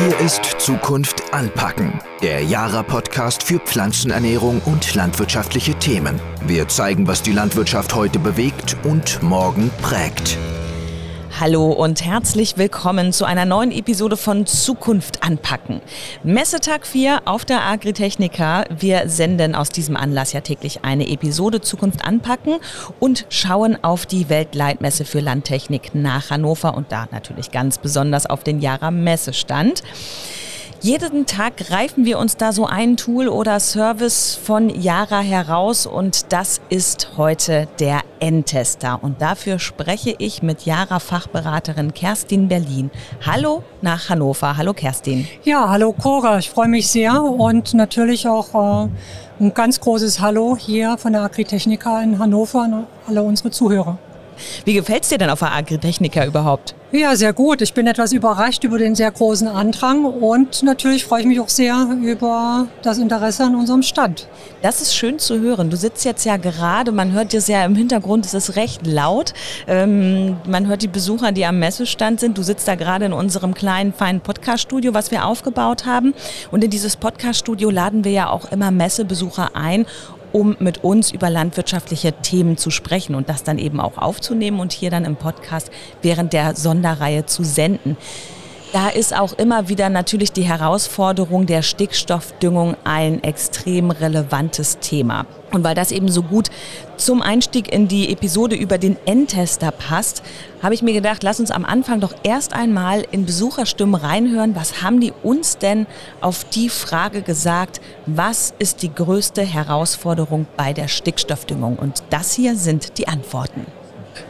Hier ist Zukunft anpacken, der Jara-Podcast für Pflanzenernährung und landwirtschaftliche Themen. Wir zeigen, was die Landwirtschaft heute bewegt und morgen prägt. Hallo und herzlich willkommen zu einer neuen Episode von Zukunft anpacken. Messetag 4 auf der Agritechnica. Wir senden aus diesem Anlass ja täglich eine Episode Zukunft anpacken und schauen auf die Weltleitmesse für Landtechnik nach Hannover und da natürlich ganz besonders auf den Jara Messestand. Jeden Tag greifen wir uns da so ein Tool oder Service von Yara heraus und das ist heute der N-Tester. Und dafür spreche ich mit Yara-Fachberaterin Kerstin Berlin. Hallo nach Hannover. Hallo Kerstin. Ja, hallo Cora. Ich freue mich sehr und natürlich auch äh, ein ganz großes Hallo hier von der Agritechnica in Hannover an alle unsere Zuhörer. Wie gefällt es dir denn auf der Agritechnica überhaupt? Ja, sehr gut. Ich bin etwas überrascht über den sehr großen Andrang und natürlich freue ich mich auch sehr über das Interesse an unserem Stand. Das ist schön zu hören. Du sitzt jetzt ja gerade, man hört es ja im Hintergrund, es ist recht laut. Ähm, man hört die Besucher, die am Messestand sind. Du sitzt da gerade in unserem kleinen, feinen Podcast-Studio, was wir aufgebaut haben. Und in dieses Podcast-Studio laden wir ja auch immer Messebesucher ein um mit uns über landwirtschaftliche Themen zu sprechen und das dann eben auch aufzunehmen und hier dann im Podcast während der Sonderreihe zu senden. Da ist auch immer wieder natürlich die Herausforderung der Stickstoffdüngung ein extrem relevantes Thema. Und weil das eben so gut zum Einstieg in die Episode über den Endtester passt, habe ich mir gedacht, lass uns am Anfang doch erst einmal in Besucherstimmen reinhören. Was haben die uns denn auf die Frage gesagt, was ist die größte Herausforderung bei der Stickstoffdüngung? Und das hier sind die Antworten.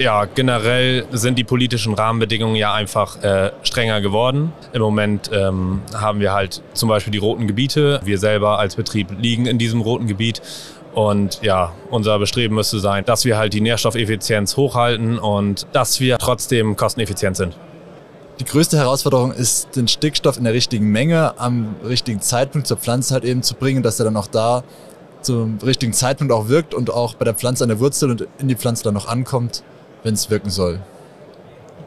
Ja, generell sind die politischen Rahmenbedingungen ja einfach äh, strenger geworden. Im Moment ähm, haben wir halt zum Beispiel die roten Gebiete. Wir selber als Betrieb liegen in diesem roten Gebiet. Und ja, unser Bestreben müsste sein, dass wir halt die Nährstoffeffizienz hochhalten und dass wir trotzdem kosteneffizient sind. Die größte Herausforderung ist, den Stickstoff in der richtigen Menge am richtigen Zeitpunkt zur Pflanze halt eben zu bringen, dass er dann auch da zum richtigen Zeitpunkt auch wirkt und auch bei der Pflanze an der Wurzel und in die Pflanze dann noch ankommt, wenn es wirken soll.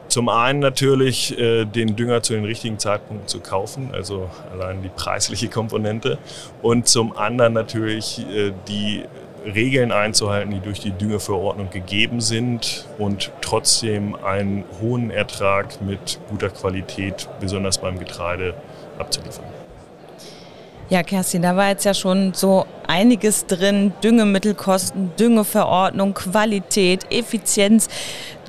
Zum einen natürlich äh, den Dünger zu den richtigen Zeitpunkten zu kaufen, also allein die preisliche Komponente. Und zum anderen natürlich äh, die Regeln einzuhalten, die durch die Düngeverordnung gegeben sind und trotzdem einen hohen Ertrag mit guter Qualität, besonders beim Getreide, abzuliefern. Ja, Kerstin, da war jetzt ja schon so einiges drin. Düngemittelkosten, Düngeverordnung, Qualität, Effizienz.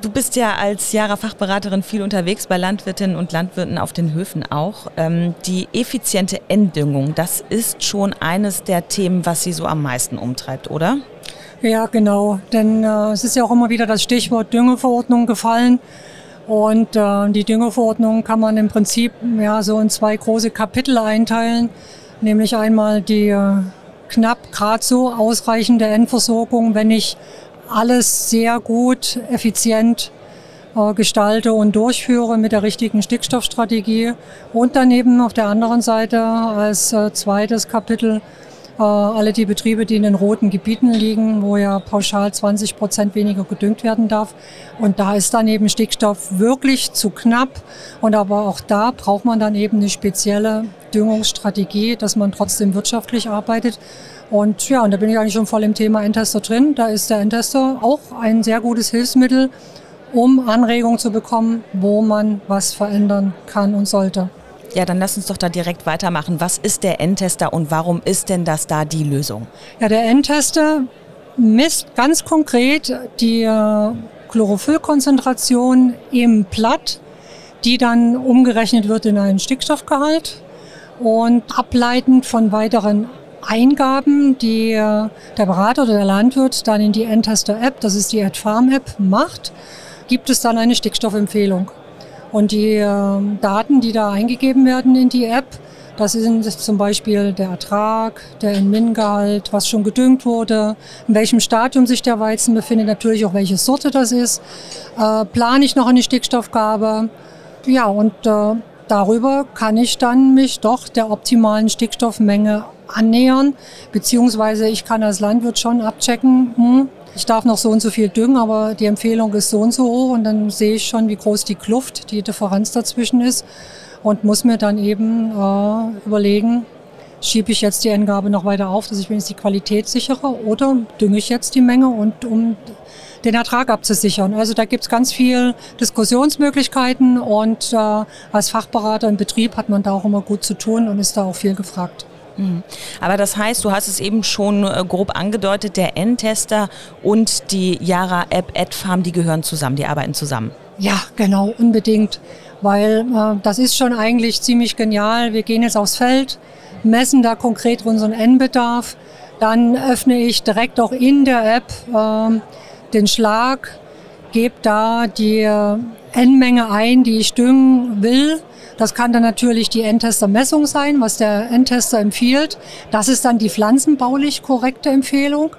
Du bist ja als Jara-Fachberaterin viel unterwegs bei Landwirtinnen und Landwirten auf den Höfen auch. Ähm, die effiziente Enddüngung, das ist schon eines der Themen, was Sie so am meisten umtreibt, oder? Ja, genau. Denn äh, es ist ja auch immer wieder das Stichwort Düngeverordnung gefallen. Und äh, die Düngeverordnung kann man im Prinzip ja so in zwei große Kapitel einteilen nämlich einmal die äh, knapp gerade so ausreichende Endversorgung, wenn ich alles sehr gut, effizient äh, gestalte und durchführe mit der richtigen Stickstoffstrategie. Und daneben auf der anderen Seite als äh, zweites Kapitel alle die Betriebe, die in den roten Gebieten liegen, wo ja pauschal 20 Prozent weniger gedüngt werden darf. Und da ist dann eben Stickstoff wirklich zu knapp. Und aber auch da braucht man dann eben eine spezielle Düngungsstrategie, dass man trotzdem wirtschaftlich arbeitet. Und ja, und da bin ich eigentlich schon voll im Thema Endtester drin. Da ist der Endtester auch ein sehr gutes Hilfsmittel, um Anregungen zu bekommen, wo man was verändern kann und sollte. Ja, dann lass uns doch da direkt weitermachen. Was ist der Endtester und warum ist denn das da die Lösung? Ja, der Endtester misst ganz konkret die äh, Chlorophyllkonzentration im Blatt, die dann umgerechnet wird in einen Stickstoffgehalt und ableitend von weiteren Eingaben, die äh, der Berater oder der Landwirt dann in die Endtester-App, das ist die AdFarm-App, macht, gibt es dann eine Stickstoffempfehlung. Und die äh, Daten, die da eingegeben werden in die App, das sind zum Beispiel der Ertrag, der In-Min-Gehalt, was schon gedüngt wurde, in welchem Stadium sich der Weizen befindet, natürlich auch welche Sorte das ist. Äh, plane ich noch eine Stickstoffgabe? Ja, und äh, darüber kann ich dann mich doch der optimalen Stickstoffmenge annähern, beziehungsweise ich kann als Landwirt schon abchecken, hm, ich darf noch so und so viel düngen, aber die Empfehlung ist so und so hoch und dann sehe ich schon, wie groß die Kluft, die Differenz dazwischen ist. und muss mir dann eben äh, überlegen, schiebe ich jetzt die Endgabe noch weiter auf, dass ich wenigstens die Qualität sichere oder dünge ich jetzt die Menge und um den Ertrag abzusichern. Also da gibt es ganz viel Diskussionsmöglichkeiten und äh, als Fachberater im Betrieb hat man da auch immer gut zu tun und ist da auch viel gefragt. Mhm. Aber das heißt, du hast es eben schon äh, grob angedeutet, der N-Tester und die Yara App AdFarm, die gehören zusammen, die arbeiten zusammen. Ja, genau, unbedingt, weil äh, das ist schon eigentlich ziemlich genial. Wir gehen jetzt aufs Feld, messen da konkret unseren N-Bedarf, dann öffne ich direkt auch in der App äh, den Schlag, gebe da die äh, N-Menge ein, die ich düngen will das kann dann natürlich die Endtester-Messung sein, was der Endtester empfiehlt. Das ist dann die pflanzenbaulich korrekte Empfehlung.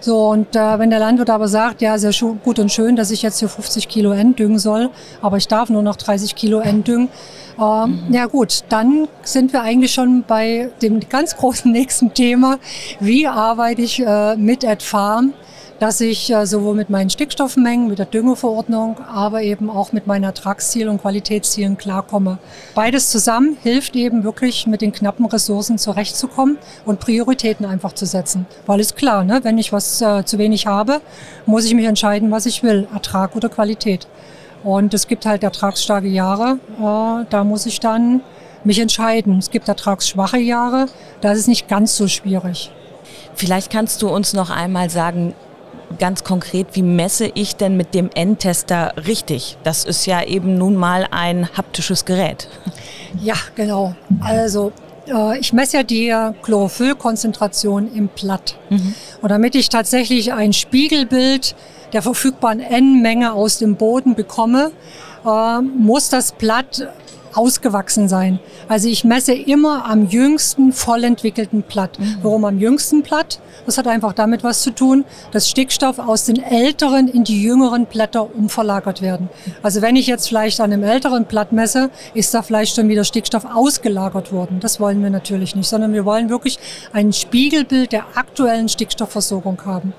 So, und äh, wenn der Landwirt aber sagt, ja, sehr gut und schön, dass ich jetzt hier 50 Kilo N düngen soll, aber ich darf nur noch 30 Kilo N düngen, äh, mhm. ja gut, dann sind wir eigentlich schon bei dem ganz großen nächsten Thema. Wie arbeite ich äh, mit AdFarm? Dass ich äh, sowohl mit meinen Stickstoffmengen, mit der Düngeverordnung, aber eben auch mit meinen Ertragszielen und Qualitätszielen klarkomme. Beides zusammen hilft eben wirklich mit den knappen Ressourcen zurechtzukommen und Prioritäten einfach zu setzen. Weil ist klar, ne, wenn ich was äh, zu wenig habe, muss ich mich entscheiden, was ich will, Ertrag oder Qualität. Und es gibt halt ertragsstarke Jahre, äh, da muss ich dann mich entscheiden. Es gibt ertragsschwache Jahre, da ist es nicht ganz so schwierig. Vielleicht kannst du uns noch einmal sagen, ganz konkret, wie messe ich denn mit dem Endtester richtig? Das ist ja eben nun mal ein haptisches Gerät. Ja, genau. Also äh, ich messe ja die Chlorophyllkonzentration im Blatt. Mhm. Und damit ich tatsächlich ein Spiegelbild der verfügbaren N-Menge aus dem Boden bekomme, äh, muss das Blatt ausgewachsen sein. Also ich messe immer am jüngsten vollentwickelten Blatt. Mhm. Warum am jüngsten Blatt? Das hat einfach damit was zu tun, dass Stickstoff aus den älteren in die jüngeren Blätter umverlagert werden. Also wenn ich jetzt vielleicht an einem älteren Blatt messe, ist da vielleicht schon wieder Stickstoff ausgelagert worden. Das wollen wir natürlich nicht, sondern wir wollen wirklich ein Spiegelbild der aktuellen Stickstoffversorgung haben.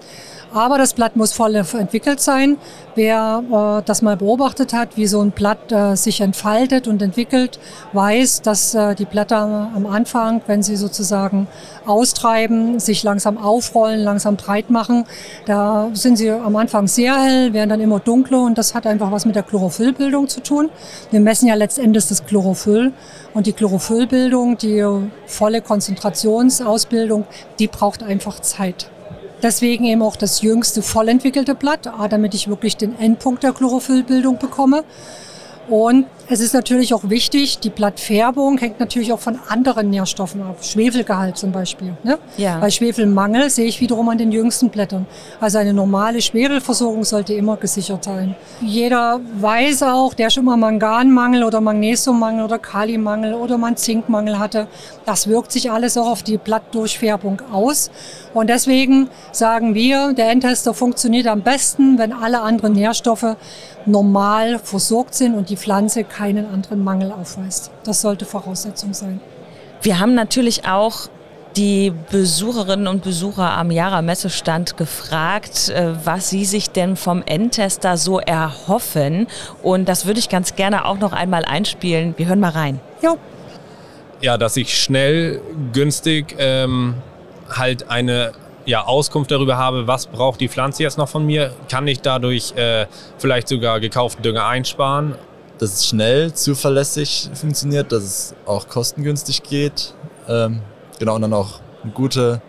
Aber das Blatt muss voll entwickelt sein. Wer äh, das mal beobachtet hat, wie so ein Blatt äh, sich entfaltet und entwickelt, weiß, dass äh, die Blätter am Anfang, wenn sie sozusagen austreiben, sich langsam aufrollen, langsam breit machen, da sind sie am Anfang sehr hell, werden dann immer dunkler und das hat einfach was mit der Chlorophyllbildung zu tun. Wir messen ja letztendlich das Chlorophyll und die Chlorophyllbildung, die volle Konzentrationsausbildung, die braucht einfach Zeit. Deswegen eben auch das jüngste vollentwickelte Blatt, damit ich wirklich den Endpunkt der Chlorophyllbildung bekomme. Und es ist natürlich auch wichtig, die Blattfärbung hängt natürlich auch von anderen Nährstoffen ab. Schwefelgehalt zum Beispiel. Ne? Ja. Bei Schwefelmangel sehe ich wiederum an den jüngsten Blättern. Also eine normale Schwefelversorgung sollte immer gesichert sein. Jeder weiß auch, der schon mal Manganmangel oder Magnesiummangel oder Kalimangel oder mal Zinkmangel hatte, das wirkt sich alles auch auf die Blattdurchfärbung aus. Und deswegen sagen wir, der Endtester funktioniert am besten, wenn alle anderen Nährstoffe normal versorgt sind und die Pflanze keinen anderen Mangel aufweist. Das sollte Voraussetzung sein. Wir haben natürlich auch die Besucherinnen und Besucher am Jara Messestand gefragt, äh, was sie sich denn vom Endtester so erhoffen. Und das würde ich ganz gerne auch noch einmal einspielen. Wir hören mal rein. Ja. Ja, dass ich schnell, günstig ähm, halt eine ja, Auskunft darüber habe, was braucht die Pflanze jetzt noch von mir, kann ich dadurch äh, vielleicht sogar gekauften Dünger einsparen. Dass es schnell, zuverlässig funktioniert, dass es auch kostengünstig geht. Ähm, genau, und dann auch eine gute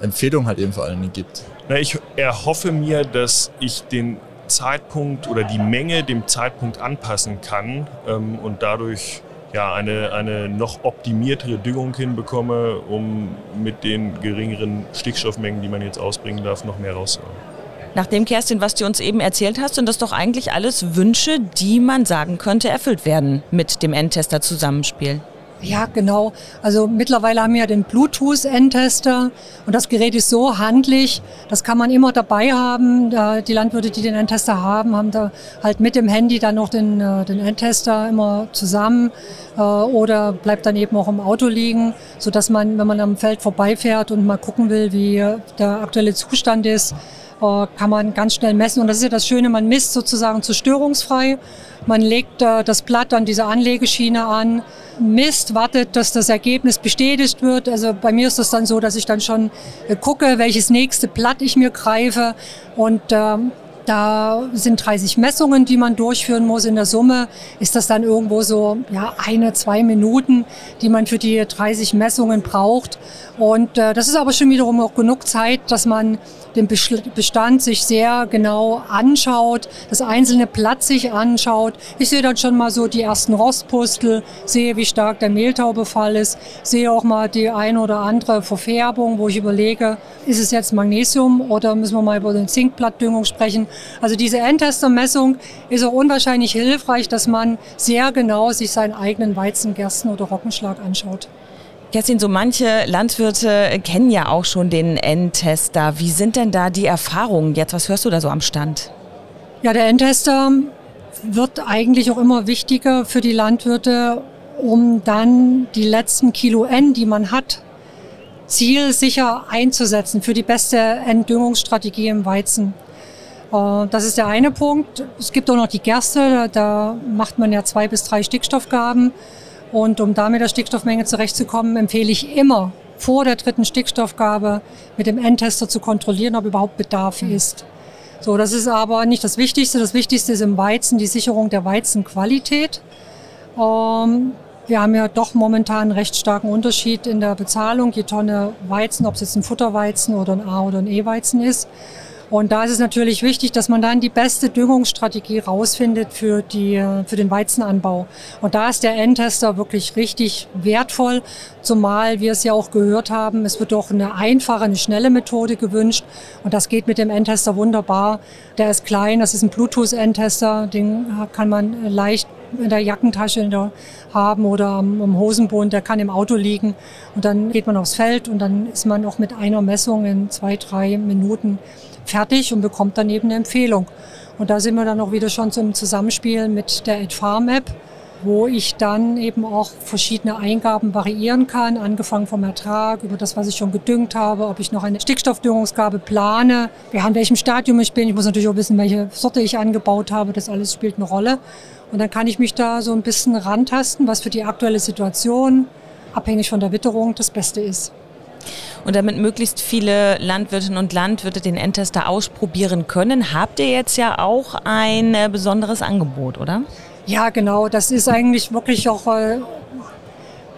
Empfehlung halt eben vor allen Dingen gibt. Na, ich erhoffe mir, dass ich den Zeitpunkt oder die Menge dem Zeitpunkt anpassen kann ähm, und dadurch ja, eine, eine noch optimiertere Düngung hinbekomme, um mit den geringeren Stickstoffmengen, die man jetzt ausbringen darf, noch mehr rauszuholen. Nachdem, Kerstin, was du uns eben erzählt hast, sind das doch eigentlich alles Wünsche, die man sagen könnte, erfüllt werden mit dem Endtester-Zusammenspiel. Ja, genau. Also mittlerweile haben wir ja den Bluetooth-Endtester und das Gerät ist so handlich, das kann man immer dabei haben. Die Landwirte, die den Endtester haben, haben da halt mit dem Handy dann noch den, äh, den Endtester immer zusammen äh, oder bleibt dann eben auch im Auto liegen, sodass man, wenn man am Feld vorbeifährt und mal gucken will, wie der aktuelle Zustand ist, kann man ganz schnell messen. Und das ist ja das Schöne, man misst sozusagen zerstörungsfrei. Man legt äh, das Blatt an diese Anlegeschiene an, misst, wartet, dass das Ergebnis bestätigt wird. Also bei mir ist das dann so, dass ich dann schon äh, gucke, welches nächste Blatt ich mir greife und ähm, da sind 30 Messungen, die man durchführen muss. In der Summe ist das dann irgendwo so ja, eine, zwei Minuten, die man für die 30 Messungen braucht. Und äh, das ist aber schon wiederum auch genug Zeit, dass man den Bestand sich sehr genau anschaut, das einzelne Blatt sich anschaut. Ich sehe dann schon mal so die ersten Rostpustel, sehe, wie stark der Mehltaubefall ist, sehe auch mal die ein oder andere Verfärbung, wo ich überlege, ist es jetzt Magnesium oder müssen wir mal über den Zinkblattdüngung sprechen. Also diese Endtestermessung ist auch unwahrscheinlich hilfreich, dass man sehr genau sich seinen eigenen Weizen, Gersten oder Rockenschlag anschaut. Kerstin, so manche Landwirte kennen ja auch schon den Endtester. Wie sind denn da die Erfahrungen jetzt? Was hörst du da so am Stand? Ja, der Endtester wird eigentlich auch immer wichtiger für die Landwirte, um dann die letzten Kilo N, die man hat, zielsicher einzusetzen für die beste Entdüngungsstrategie im Weizen. Äh, das ist der eine Punkt. Es gibt auch noch die Gerste, da macht man ja zwei bis drei Stickstoffgaben. Und um da mit der Stickstoffmenge zurechtzukommen, empfehle ich immer vor der dritten Stickstoffgabe mit dem Endtester zu kontrollieren, ob überhaupt Bedarf mhm. ist. So, das ist aber nicht das Wichtigste. Das Wichtigste ist im Weizen die Sicherung der Weizenqualität. Ähm, wir haben ja doch momentan einen recht starken Unterschied in der Bezahlung, je Tonne Weizen, ob es jetzt ein Futterweizen oder ein A- oder ein E-Weizen ist. Und da ist es natürlich wichtig, dass man dann die beste Düngungsstrategie rausfindet für, die, für den Weizenanbau. Und da ist der Endtester wirklich richtig wertvoll, zumal wir es ja auch gehört haben, es wird doch eine einfache, eine schnelle Methode gewünscht. Und das geht mit dem Endtester wunderbar. Der ist klein, das ist ein Bluetooth-Endtester, den kann man leicht in der Jackentasche haben oder am, Hosenbund, der kann im Auto liegen. Und dann geht man aufs Feld und dann ist man auch mit einer Messung in zwei, drei Minuten fertig und bekommt dann eben eine Empfehlung. Und da sind wir dann auch wieder schon zum Zusammenspiel mit der AdFarm App, wo ich dann eben auch verschiedene Eingaben variieren kann, angefangen vom Ertrag über das, was ich schon gedüngt habe, ob ich noch eine Stickstoffdüngungsgabe plane, ja, in welchem Stadium ich bin. Ich muss natürlich auch wissen, welche Sorte ich angebaut habe. Das alles spielt eine Rolle. Und dann kann ich mich da so ein bisschen rantasten, was für die aktuelle Situation, abhängig von der Witterung, das Beste ist. Und damit möglichst viele Landwirtinnen und Landwirte den Endtester ausprobieren können, habt ihr jetzt ja auch ein äh, besonderes Angebot, oder? Ja, genau. Das ist eigentlich wirklich auch äh,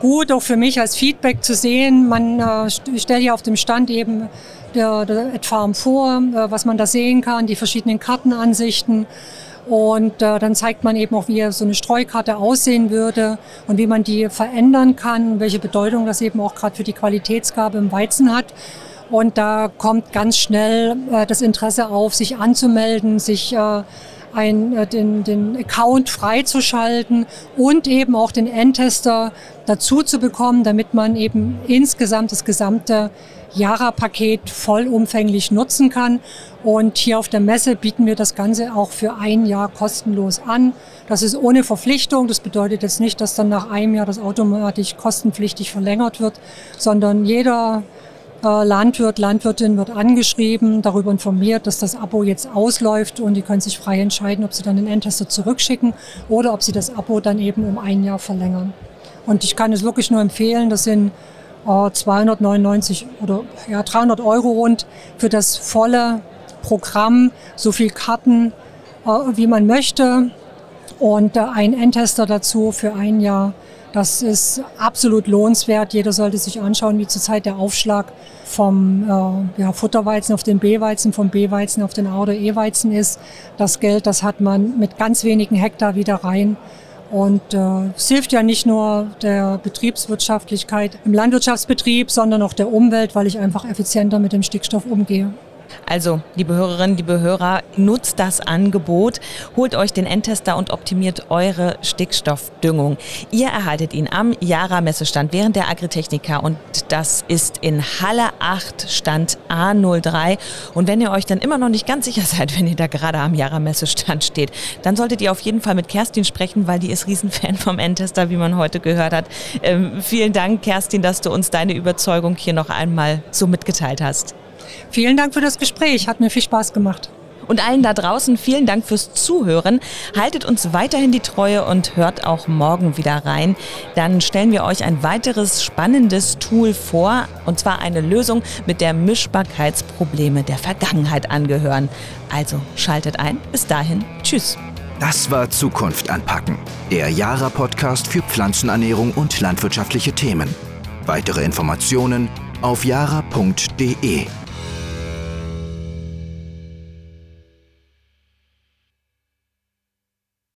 gut, auch für mich als Feedback zu sehen. Man äh, stellt ja auf dem Stand eben der, der Farm vor, äh, was man da sehen kann, die verschiedenen Kartenansichten. Und äh, dann zeigt man eben auch, wie so eine Streukarte aussehen würde und wie man die verändern kann, welche Bedeutung das eben auch gerade für die Qualitätsgabe im Weizen hat. Und da kommt ganz schnell äh, das Interesse auf, sich anzumelden, sich äh, ein, äh, den, den Account freizuschalten und eben auch den Endtester dazu zu bekommen, damit man eben insgesamt das gesamte Jara-Paket vollumfänglich nutzen kann. Und hier auf der Messe bieten wir das Ganze auch für ein Jahr kostenlos an. Das ist ohne Verpflichtung. Das bedeutet jetzt nicht, dass dann nach einem Jahr das automatisch kostenpflichtig verlängert wird, sondern jeder Landwirt, Landwirtin wird angeschrieben, darüber informiert, dass das Abo jetzt ausläuft und die können sich frei entscheiden, ob sie dann den Endtester zurückschicken oder ob sie das Abo dann eben um ein Jahr verlängern. Und ich kann es wirklich nur empfehlen, das sind 299 äh, oder ja, 300 Euro rund für das volle Programm, so viel Karten, äh, wie man möchte und äh, ein Endtester dazu für ein Jahr. Das ist absolut lohnenswert. Jeder sollte sich anschauen, wie zurzeit der Aufschlag vom äh, ja, Futterweizen auf den B-Weizen, vom B-Weizen auf den A- oder E-Weizen ist. Das Geld, das hat man mit ganz wenigen Hektar wieder rein. Und äh, es hilft ja nicht nur der Betriebswirtschaftlichkeit im Landwirtschaftsbetrieb, sondern auch der Umwelt, weil ich einfach effizienter mit dem Stickstoff umgehe. Also, liebe Hörerinnen, liebe Hörer, nutzt das Angebot, holt euch den Endtester und optimiert eure Stickstoffdüngung. Ihr erhaltet ihn am Jara Messestand während der Agritechnika und das ist in Halle 8 Stand A03 und wenn ihr euch dann immer noch nicht ganz sicher seid, wenn ihr da gerade am Jara Messestand steht, dann solltet ihr auf jeden Fall mit Kerstin sprechen, weil die ist Riesenfan vom Endtester, wie man heute gehört hat. Ähm, vielen Dank, Kerstin, dass du uns deine Überzeugung hier noch einmal so mitgeteilt hast. Vielen Dank für das Gespräch, hat mir viel Spaß gemacht. Und allen da draußen vielen Dank fürs Zuhören. Haltet uns weiterhin die Treue und hört auch morgen wieder rein. Dann stellen wir euch ein weiteres spannendes Tool vor, und zwar eine Lösung, mit der Mischbarkeitsprobleme der Vergangenheit angehören. Also schaltet ein. Bis dahin. Tschüss. Das war Zukunft anpacken, der Jara-Podcast für Pflanzenernährung und landwirtschaftliche Themen. Weitere Informationen auf jara.de.